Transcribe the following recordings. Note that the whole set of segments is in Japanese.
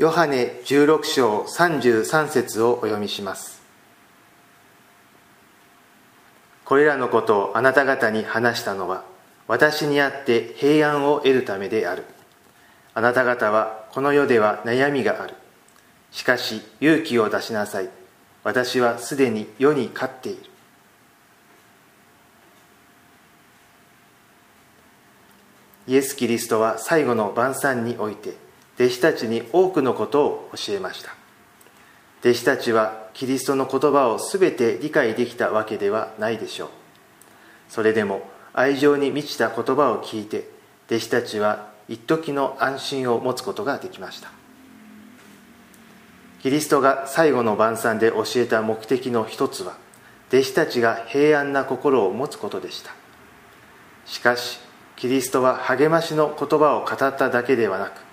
ヨハネ16章33節をお読みします。これらのことをあなた方に話したのは私にあって平安を得るためである。あなた方はこの世では悩みがある。しかし勇気を出しなさい。私はすでに世に勝っている。イエス・キリストは最後の晩餐において弟子たちに多くのことを教えました。弟子たちはキリストの言葉を全て理解できたわけではないでしょう。それでも愛情に満ちた言葉を聞いて弟子たちは一時の安心を持つことができました。キリストが最後の晩餐で教えた目的の一つは弟子たちが平安な心を持つことでした。しかしキリストは励ましの言葉を語っただけではなく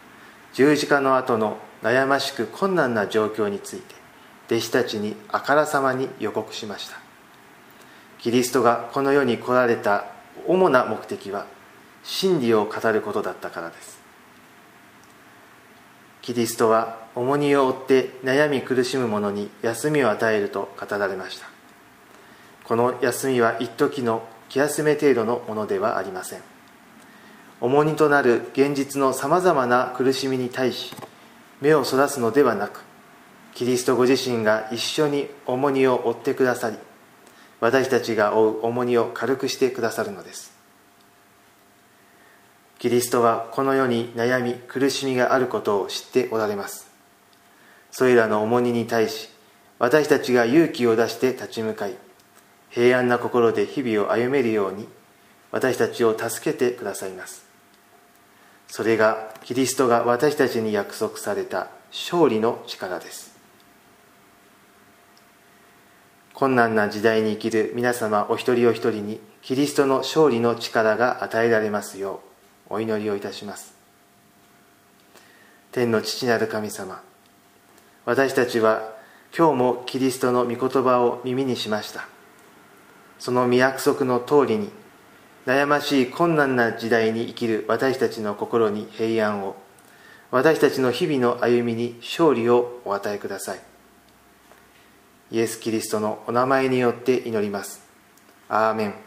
十字架の後の悩ましく困難な状況について弟子たちにあからさまに予告しました。キリストがこの世に来られた主な目的は真理を語ることだったからです。キリストは重荷を負って悩み苦しむ者に休みを与えると語られました。この休みは一時の気休め程度のものではありません。重荷となる現実のさまざまな苦しみに対し目をそらすのではなくキリストご自身が一緒に重荷を負ってくださり私たちが負う重荷を軽くしてくださるのです。キリストはこの世に悩み苦しみがあることを知っておられます。それらの重荷に対し私たちが勇気を出して立ち向かい平安な心で日々を歩めるように私たちを助けてくださいます。それがキリストが私たちに約束された勝利の力です。困難な時代に生きる皆様お一人お一人にキリストの勝利の力が与えられますようお祈りをいたします。天の父なる神様私たちは今日もキリストの御言葉を耳にしました。その御約束の通りに悩ましい困難な時代に生きる私たちの心に平安を。私たちの日々の歩みに勝利をお与えください。イエス・キリストのお名前によって祈ります。アーメン。